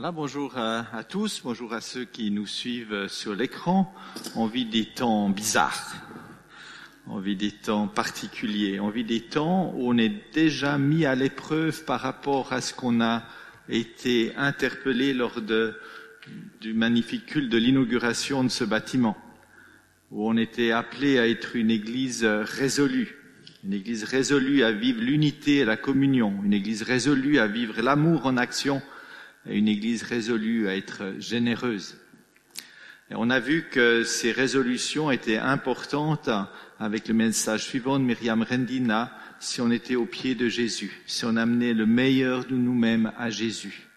Bonjour à, à tous, bonjour à ceux qui nous suivent sur l'écran. On vit des temps bizarres, on vit des temps particuliers, on vit des temps où on est déjà mis à l'épreuve par rapport à ce qu'on a été interpellé lors du magnifique culte de l'inauguration de ce bâtiment, où on était appelé à être une église résolue, une église résolue à vivre l'unité et la communion, une église résolue à vivre l'amour en action, une église résolue à être généreuse. Et on a vu que ces résolutions étaient importantes avec le message suivant de Myriam Rendina, si on était au pied de Jésus, si on amenait le meilleur de nous-mêmes à Jésus.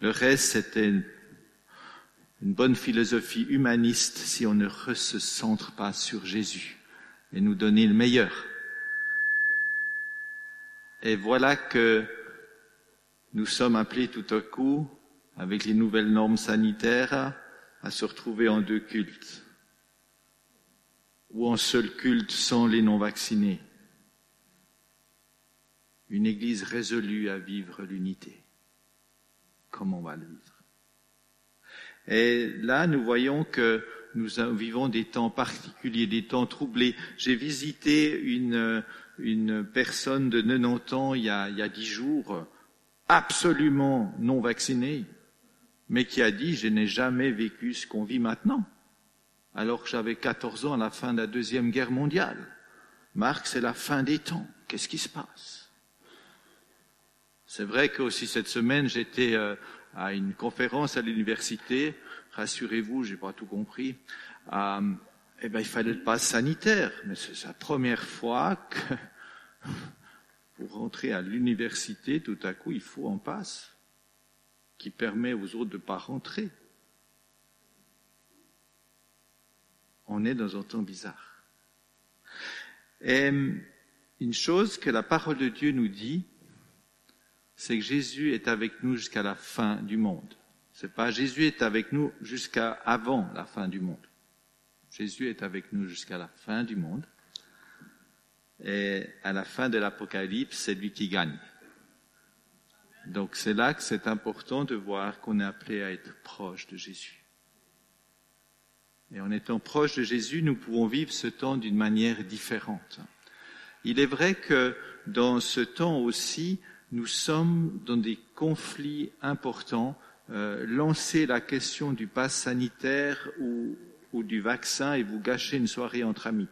Le reste, c'était une bonne philosophie humaniste si on ne se centre pas sur Jésus et nous donner le meilleur. Et voilà que nous sommes appelés tout à coup, avec les nouvelles normes sanitaires, à se retrouver en deux cultes, ou en seul culte sans les non-vaccinés. Une Église résolue à vivre l'unité. Comment on va le vivre? Et là, nous voyons que nous vivons des temps particuliers, des temps troublés. J'ai visité une, une personne de 90 ans il y a, 10 jours, absolument non vaccinée, mais qui a dit je n'ai jamais vécu ce qu'on vit maintenant, alors que j'avais 14 ans à la fin de la Deuxième Guerre mondiale. Marc, c'est la fin des temps. Qu'est-ce qui se passe? C'est vrai que aussi cette semaine, j'étais à une conférence à l'université. Rassurez-vous, j'ai pas tout compris. Euh, eh ben, il fallait le pass sanitaire, mais c'est la première fois que pour rentrer à l'université, tout à coup, il faut un passe qui permet aux autres de ne pas rentrer. On est dans un temps bizarre. Une chose que la parole de Dieu nous dit, c'est que Jésus est avec nous jusqu'à la fin du monde. C'est pas Jésus est avec nous jusqu'à avant la fin du monde. Jésus est avec nous jusqu'à la fin du monde. Et à la fin de l'Apocalypse, c'est lui qui gagne. Donc c'est là que c'est important de voir qu'on est appelé à être proche de Jésus. Et en étant proche de Jésus, nous pouvons vivre ce temps d'une manière différente. Il est vrai que dans ce temps aussi, nous sommes dans des conflits importants. Euh, lancer la question du pass sanitaire ou, ou du vaccin et vous gâcher une soirée entre amis.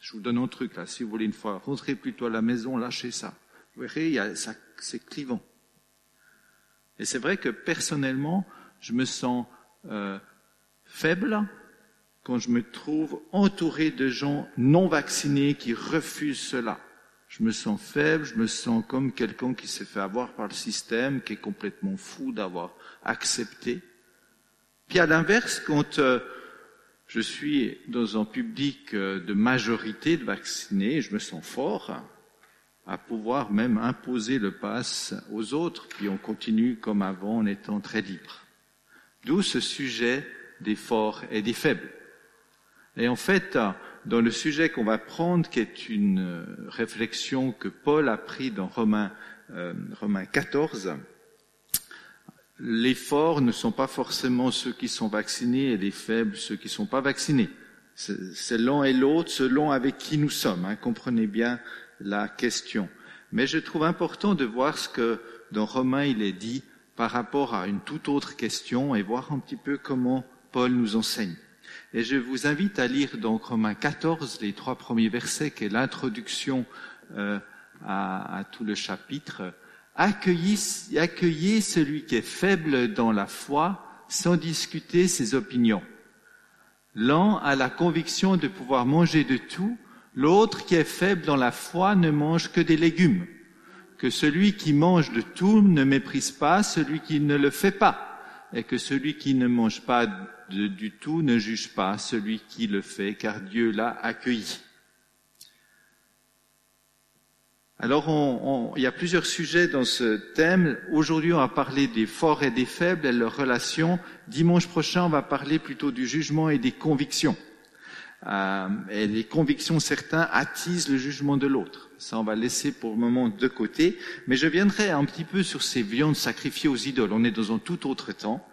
Je vous donne un truc là. Si vous voulez une fois rentrer plutôt à la maison, lâchez ça. Vous verrez, il y a, ça, c'est clivant. Et c'est vrai que personnellement, je me sens euh, faible quand je me trouve entouré de gens non vaccinés qui refusent cela. Je me sens faible, je me sens comme quelqu'un qui s'est fait avoir par le système, qui est complètement fou d'avoir accepté. Puis à l'inverse, quand euh, je suis dans un public de majorité de vaccinés, je me sens fort à pouvoir même imposer le pass aux autres, puis on continue comme avant en étant très libre. D'où ce sujet des forts et des faibles. Et en fait, dans le sujet qu'on va prendre, qui est une réflexion que Paul a pris dans Romains, euh, Romains 14, les forts ne sont pas forcément ceux qui sont vaccinés et les faibles ceux qui ne sont pas vaccinés. C'est l'un et l'autre selon avec qui nous sommes. Hein, comprenez bien la question. Mais je trouve important de voir ce que dans Romains il est dit par rapport à une toute autre question et voir un petit peu comment Paul nous enseigne. Et je vous invite à lire donc Romains 14, les trois premiers versets, qui est l'introduction euh, à, à, tout le chapitre. Accueillez, accueillez celui qui est faible dans la foi sans discuter ses opinions. L'un a la conviction de pouvoir manger de tout, L'autre qui est faible dans la foi ne mange que des légumes. Que celui qui mange de tout ne méprise pas celui qui ne le fait pas. Et que celui qui ne mange pas du tout ne juge pas celui qui le fait, car Dieu l'a accueilli. Alors, il y a plusieurs sujets dans ce thème. Aujourd'hui, on va parler des forts et des faibles et leurs relations. Dimanche prochain, on va parler plutôt du jugement et des convictions. Euh, et les convictions certains attisent le jugement de l'autre. Ça, on va laisser pour le moment de côté. Mais je viendrai un petit peu sur ces viandes sacrifiées aux idoles. On est dans un tout autre temps.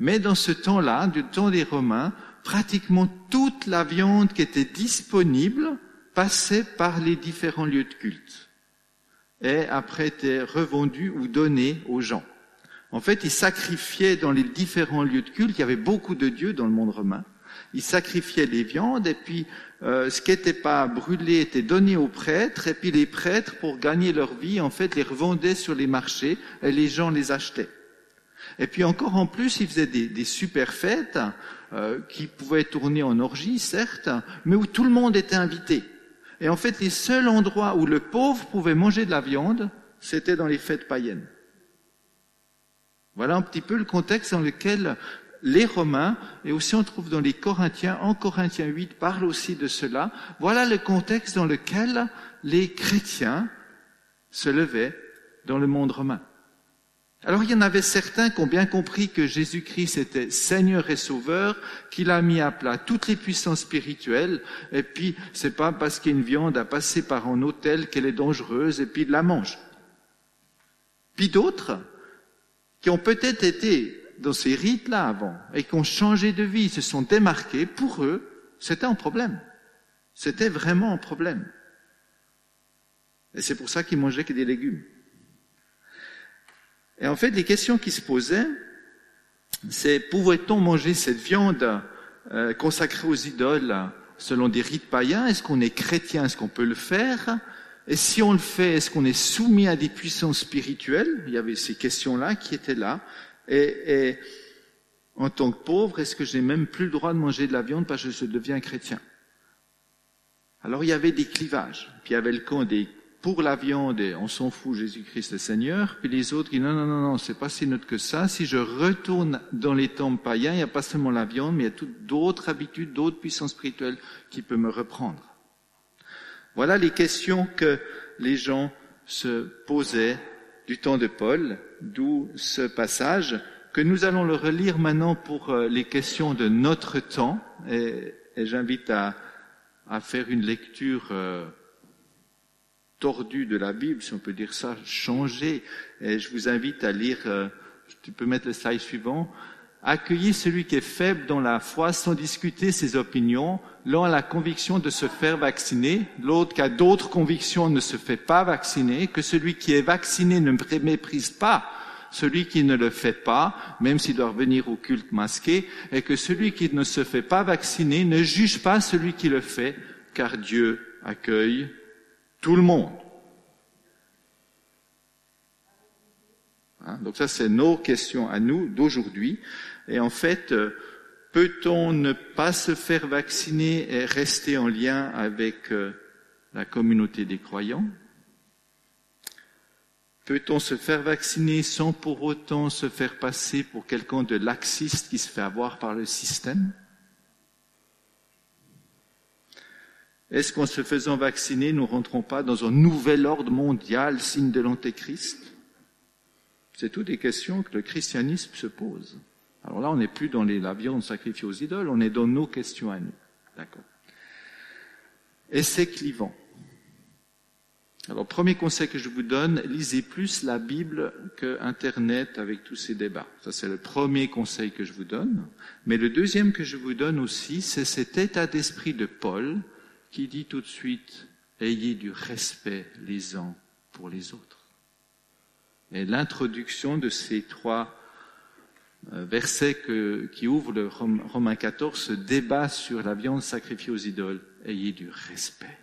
Mais dans ce temps-là, du temps des Romains, pratiquement toute la viande qui était disponible passait par les différents lieux de culte et après était revendue ou donnée aux gens. En fait, ils sacrifiaient dans les différents lieux de culte, il y avait beaucoup de dieux dans le monde romain, ils sacrifiaient les viandes et puis euh, ce qui n'était pas brûlé était donné aux prêtres et puis les prêtres, pour gagner leur vie, en fait, les revendaient sur les marchés et les gens les achetaient. Et puis encore en plus, ils faisaient des, des super fêtes euh, qui pouvaient tourner en orgie, certes, mais où tout le monde était invité. Et en fait, les seuls endroits où le pauvre pouvait manger de la viande, c'était dans les fêtes païennes. Voilà un petit peu le contexte dans lequel les Romains, et aussi on trouve dans les Corinthiens, en Corinthiens 8 parle aussi de cela, voilà le contexte dans lequel les chrétiens se levaient dans le monde romain. Alors il y en avait certains qui ont bien compris que Jésus-Christ était Seigneur et Sauveur, qu'il a mis à plat toutes les puissances spirituelles, et puis c'est pas parce qu'une viande a passé par un hôtel qu'elle est dangereuse, et puis de la mange. Puis d'autres, qui ont peut-être été dans ces rites-là avant et qui ont changé de vie, se sont démarqués, pour eux, c'était un problème. C'était vraiment un problème. Et c'est pour ça qu'ils mangeaient que des légumes. Et en fait, les questions qui se posaient, c'est pouvait-on manger cette viande euh, consacrée aux idoles selon des rites païens? Est-ce qu'on est chrétien? Est-ce qu'on peut le faire? Et si on le fait, est-ce qu'on est soumis à des puissances spirituelles? Il y avait ces questions-là qui étaient là. Et, en tant que pauvre, est-ce que j'ai même plus le droit de manger de la viande parce que je deviens chrétien? Alors il y avait des clivages. Puis il y avait le camp des pour la viande et on s'en fout, Jésus-Christ est Seigneur. Puis les autres qui non, non, non, non, c'est pas si neutre que ça. Si je retourne dans les temples païens, il n'y a pas seulement la viande, mais il y a toutes d'autres habitudes, d'autres puissances spirituelles qui peuvent me reprendre. Voilà les questions que les gens se posaient du temps de Paul, d'où ce passage que nous allons le relire maintenant pour euh, les questions de notre temps. Et, j'invite à, à, faire une lecture euh, tordue de la Bible, si on peut dire ça, changée. Et je vous invite à lire, euh, tu peux mettre le slide suivant, Accueillir celui qui est faible dans la foi sans discuter ses opinions. L'un a la conviction de se faire vacciner, l'autre qui a d'autres convictions ne se fait pas vacciner, que celui qui est vacciné ne méprise pas celui qui ne le fait pas, même s'il doit revenir au culte masqué, et que celui qui ne se fait pas vacciner ne juge pas celui qui le fait, car Dieu accueille tout le monde. Hein, donc ça, c'est nos questions à nous d'aujourd'hui. Et en fait, euh, peut-on ne pas se faire vacciner et rester en lien avec euh, la communauté des croyants? Peut-on se faire vacciner sans pour autant se faire passer pour quelqu'un de laxiste qui se fait avoir par le système? Est-ce qu'en se faisant vacciner, nous ne rentrons pas dans un nouvel ordre mondial, signe de l'Antéchrist? C'est toutes des questions que le christianisme se pose. Alors là, on n'est plus dans les, la viande sacrifiée aux idoles, on est dans nos questions à nous. D'accord. Et c'est clivant. Alors, premier conseil que je vous donne, lisez plus la Bible que Internet avec tous ces débats. Ça, c'est le premier conseil que je vous donne. Mais le deuxième que je vous donne aussi, c'est cet état d'esprit de Paul qui dit tout de suite, ayez du respect les uns pour les autres. Et l'introduction de ces trois euh, verset qui ouvre le Romain 14, ce débat sur la viande sacrifiée aux idoles. Ayez du respect.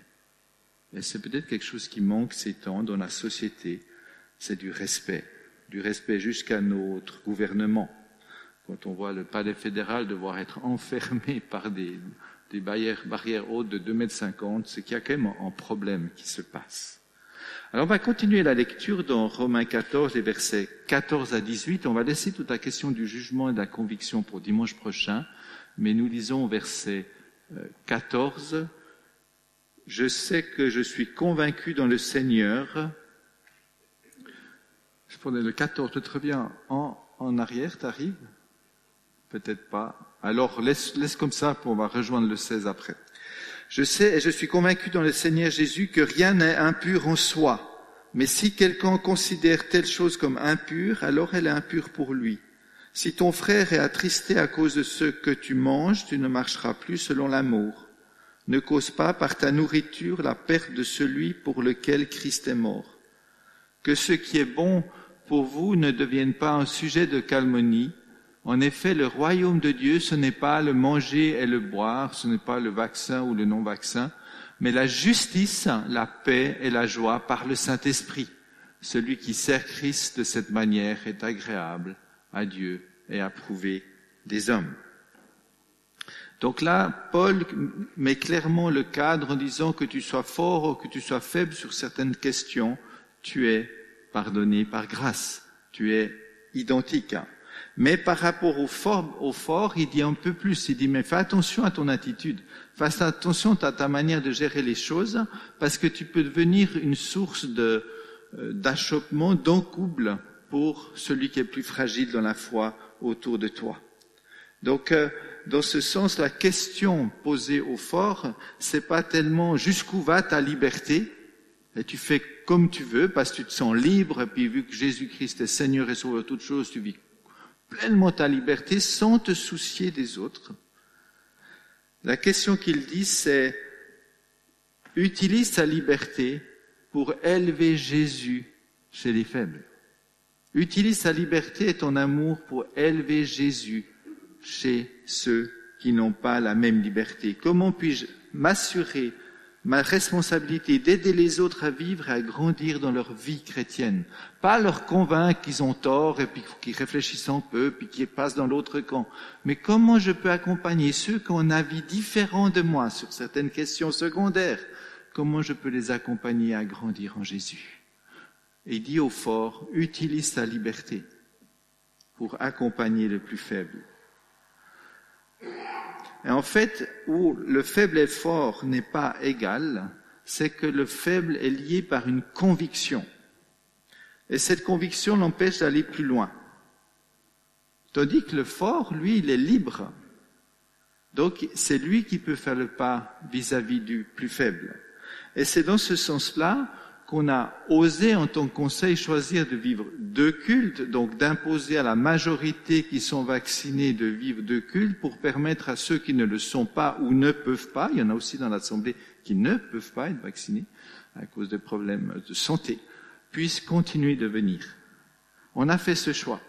Et c'est peut-être quelque chose qui manque ces temps dans la société. C'est du respect. Du respect jusqu'à notre gouvernement. Quand on voit le palais fédéral devoir être enfermé par des, barrières, hautes de 2 mètres 50, c'est qu'il y a quand même un problème qui se passe. Alors on va continuer la lecture dans Romains 14, les versets 14 à 18. On va laisser toute la question du jugement et de la conviction pour dimanche prochain, mais nous lisons verset 14. Euh, je sais que je suis convaincu dans le Seigneur. Je prenais le 14, très bien. En, en arrière, t'arrives? Peut-être pas. Alors laisse, laisse comme ça, pour on va rejoindre le 16 après. Je sais et je suis convaincu dans le Seigneur Jésus que rien n'est impur en soi. Mais si quelqu'un considère telle chose comme impure, alors elle est impure pour lui. Si ton frère est attristé à cause de ce que tu manges, tu ne marcheras plus selon l'amour. Ne cause pas par ta nourriture la perte de celui pour lequel Christ est mort. Que ce qui est bon pour vous ne devienne pas un sujet de calmonie. En effet, le royaume de Dieu, ce n'est pas le manger et le boire, ce n'est pas le vaccin ou le non-vaccin, mais la justice, la paix et la joie par le Saint-Esprit. Celui qui sert Christ de cette manière est agréable à Dieu et approuvé des hommes. Donc là, Paul met clairement le cadre en disant que tu sois fort ou que tu sois faible sur certaines questions, tu es pardonné par grâce, tu es identique. Mais par rapport au fort, au fort, il dit un peu plus. Il dit, mais fais attention à ton attitude. Fais attention à ta manière de gérer les choses, parce que tu peux devenir une source de, euh, d'achoppement, d'encouple pour celui qui est plus fragile dans la foi autour de toi. Donc, euh, dans ce sens, la question posée au fort, c'est pas tellement jusqu'où va ta liberté, et tu fais comme tu veux parce que tu te sens libre, et puis vu que Jésus-Christ est Seigneur et Sauveur de toutes choses, tu vis pleinement ta liberté sans te soucier des autres. La question qu'il dit, c'est utilise ta liberté pour élever Jésus chez les faibles. Utilise ta liberté et ton amour pour élever Jésus chez ceux qui n'ont pas la même liberté. Comment puis-je m'assurer ma responsabilité d'aider les autres à vivre et à grandir dans leur vie chrétienne. Pas leur convaincre qu'ils ont tort et puis qu'ils réfléchissent un peu puis qu'ils passent dans l'autre camp. Mais comment je peux accompagner ceux qui ont un avis différent de moi sur certaines questions secondaires? Comment je peux les accompagner à grandir en Jésus? Et dit au fort, utilise ta liberté pour accompagner le plus faible. Et en fait, où le faible et fort n'est pas égal, c'est que le faible est lié par une conviction. Et cette conviction l'empêche d'aller plus loin. Tandis que le fort, lui, il est libre. Donc, c'est lui qui peut faire le pas vis-à-vis du plus faible. Et c'est dans ce sens-là qu'on a osé en tant que conseil choisir de vivre deux cultes, donc d'imposer à la majorité qui sont vaccinés de vivre deux cultes pour permettre à ceux qui ne le sont pas ou ne peuvent pas, il y en a aussi dans l'Assemblée qui ne peuvent pas être vaccinés à cause de problèmes de santé, puissent continuer de venir. On a fait ce choix.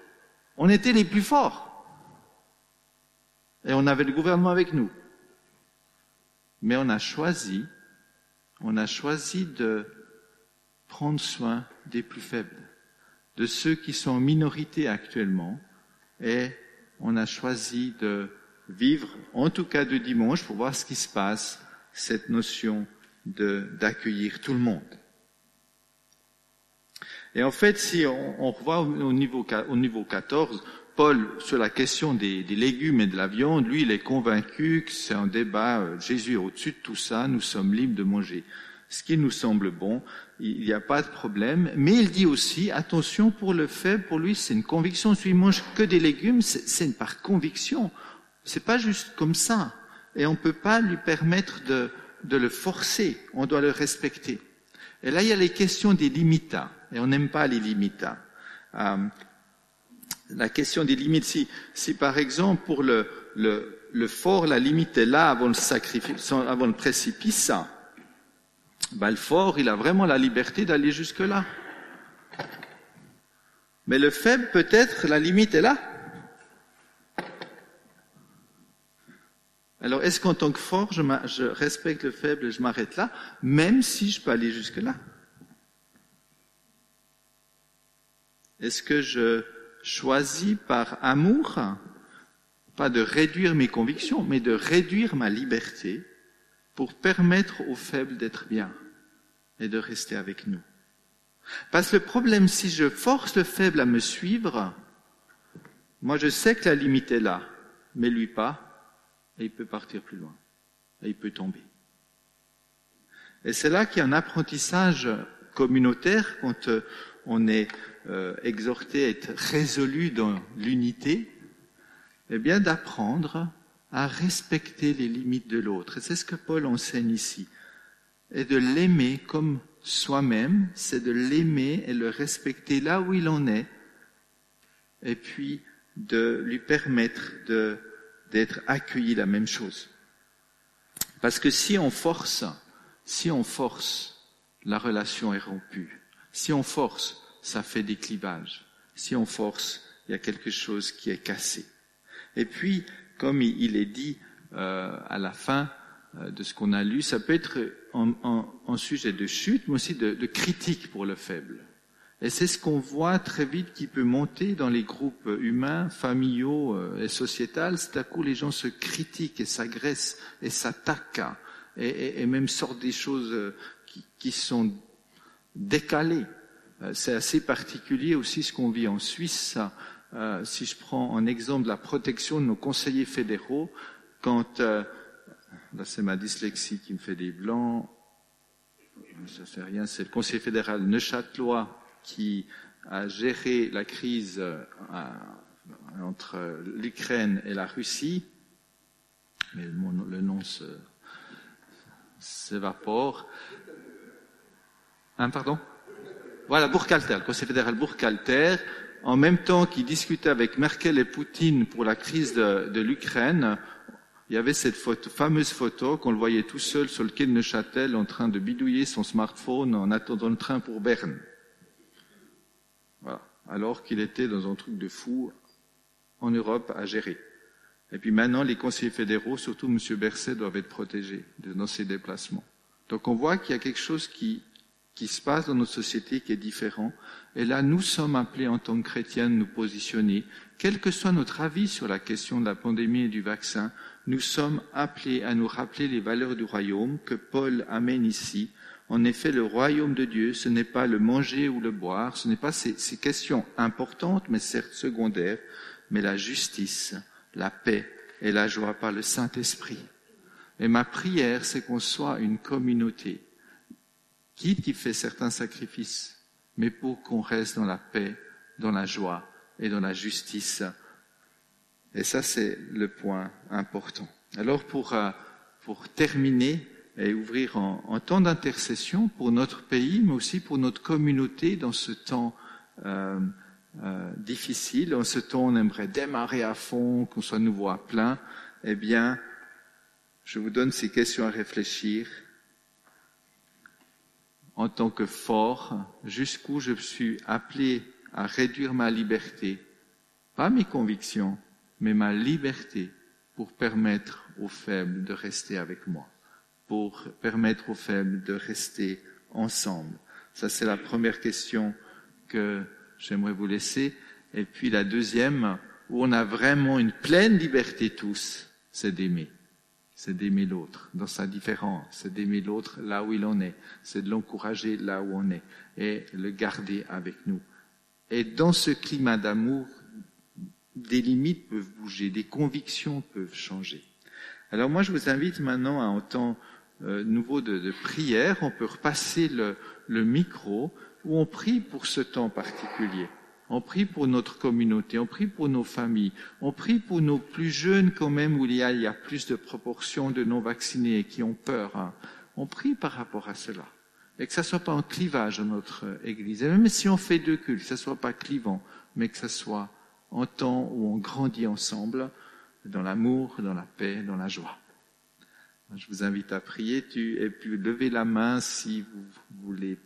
On était les plus forts. Et on avait le gouvernement avec nous. Mais on a choisi, on a choisi de prendre soin des plus faibles, de ceux qui sont en minorité actuellement, et on a choisi de vivre, en tout cas de dimanche, pour voir ce qui se passe, cette notion d'accueillir tout le monde. Et en fait, si on, revoit au niveau, au niveau 14, Paul, sur la question des, des, légumes et de la viande, lui, il est convaincu que c'est un débat, euh, Jésus est au-dessus de tout ça, nous sommes libres de manger ce qui nous semble bon, il n'y a pas de problème. Mais il dit aussi, attention pour le faible, pour lui, c'est une conviction. S'il mange que des légumes, c'est par conviction. C'est pas juste comme ça. Et on ne peut pas lui permettre de, de le forcer. On doit le respecter. Et là, il y a les questions des limites. Et on n'aime pas les limites. Euh, la question des limites, si, si par exemple pour le, le, le fort, la limite est là avant le sacrifice, avant le précipice, Balfour, il a vraiment la liberté d'aller jusque-là. Mais le faible, peut-être, la limite est là. Alors, est-ce qu'en tant que fort, je, je, respecte le faible et je m'arrête là, même si je peux aller jusque-là? Est-ce que je choisis par amour, pas de réduire mes convictions, mais de réduire ma liberté? Pour permettre aux faibles d'être bien et de rester avec nous. Parce que le problème, si je force le faible à me suivre, moi je sais que la limite est là, mais lui pas, et il peut partir plus loin, et il peut tomber. Et c'est là qu'il y a un apprentissage communautaire quand euh, on est euh, exhorté à être résolu dans l'unité, eh bien d'apprendre à respecter les limites de l'autre. C'est ce que Paul enseigne ici. Et de l'aimer comme soi-même, c'est de l'aimer et le respecter là où il en est, et puis de lui permettre de, d'être accueilli la même chose. Parce que si on force, si on force, la relation est rompue. Si on force, ça fait des clivages. Si on force, il y a quelque chose qui est cassé. Et puis, comme il est dit euh, à la fin euh, de ce qu'on a lu, ça peut être en, sujet de chute, mais aussi de, critique pour le faible. Et c'est ce qu'on voit très vite qui peut monter dans les groupes humains, familiaux euh, et sociétals. C'est à coup les gens se critiquent et s'agressent et s'attaquent et, même sortent des choses qui, sont décalées. C'est assez particulier aussi ce qu'on vit en Suisse. Si je prends en exemple la protection de nos conseillers fédéraux, quand là c'est ma dyslexie qui me fait des blancs, ça fait rien, c'est le conseiller fédéral Neuchâtelois qui a géré la crise euh, entre l'Ukraine et la Russie, mais le nom s'évapore. Hein, pardon? Voilà, Bourg-Calter, le Conseil fédéral Bourg-Calter, en même temps qu'il discutait avec Merkel et Poutine pour la crise de, l'Ukraine, il y avait cette fameuse photo qu'on le voyait tout seul sur le quai de Neuchâtel en train de bidouiller son smartphone en attendant le train pour Berne alors qu'il était dans un truc de fou en Europe à gérer. Et puis maintenant, les conseillers fédéraux, surtout M. Berset, doivent être protégés dans ces déplacements. Donc on voit qu'il y a quelque chose qui, qui se passe dans notre société qui est différent. Et là, nous sommes appelés en tant que chrétiens de nous positionner. Quel que soit notre avis sur la question de la pandémie et du vaccin, nous sommes appelés à nous rappeler les valeurs du royaume que Paul amène ici en effet, le royaume de Dieu, ce n'est pas le manger ou le boire, ce n'est pas ces, questions importantes, mais certes secondaires, mais la justice, la paix et la joie par le Saint-Esprit. Et ma prière, c'est qu'on soit une communauté, qui qui fait certains sacrifices, mais pour qu'on reste dans la paix, dans la joie et dans la justice. Et ça, c'est le point important. Alors, pour, euh, pour terminer, et ouvrir en, temps d'intercession pour notre pays, mais aussi pour notre communauté dans ce temps euh, euh, difficile. En ce temps, on aimerait démarrer à fond, qu'on soit nouveau à plein. Eh bien, je vous donne ces questions à réfléchir. En tant que fort, jusqu'où je suis appelé à réduire ma liberté, pas mes convictions, mais ma liberté pour permettre aux faibles de rester avec moi pour permettre aux faibles de rester ensemble Ça, c'est la première question que j'aimerais vous laisser. Et puis la deuxième, où on a vraiment une pleine liberté tous, c'est d'aimer. C'est d'aimer l'autre dans sa différence, c'est d'aimer l'autre là où il en est, c'est de l'encourager là où on est et le garder avec nous. Et dans ce climat d'amour, des limites peuvent bouger, des convictions peuvent changer. Alors moi, je vous invite maintenant à entendre euh, nouveau de, de, prière, on peut repasser le, le, micro où on prie pour ce temps particulier. On prie pour notre communauté, on prie pour nos familles, on prie pour nos plus jeunes quand même où il y a, il y a plus de proportions de non-vaccinés qui ont peur. Hein. On prie par rapport à cela. Et que ça soit pas un clivage dans notre Église. Et même si on fait deux cultes, que ça soit pas clivant, mais que ça soit en temps où on grandit ensemble, dans l'amour, dans la paix, dans la joie. Je vous invite à prier. Tu, et puis levez la main si vous voulez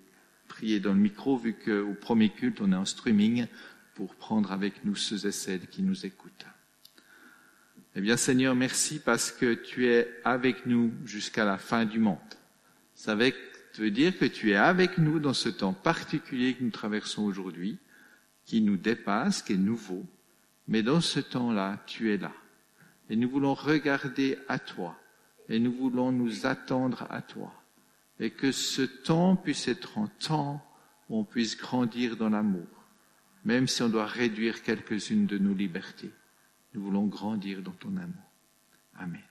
prier dans le micro, vu qu'au premier culte, on est en streaming pour prendre avec nous ceux et celles qui nous écoutent. Eh bien, Seigneur, merci parce que tu es avec nous jusqu'à la fin du monde. Ça veut dire que tu es avec nous dans ce temps particulier que nous traversons aujourd'hui, qui nous dépasse, qui est nouveau. Mais dans ce temps-là, tu es là. Et nous voulons regarder à toi et nous voulons nous attendre à toi. Et que ce temps puisse être un temps où on puisse grandir dans l'amour, même si on doit réduire quelques-unes de nos libertés. Nous voulons grandir dans ton amour. Amen.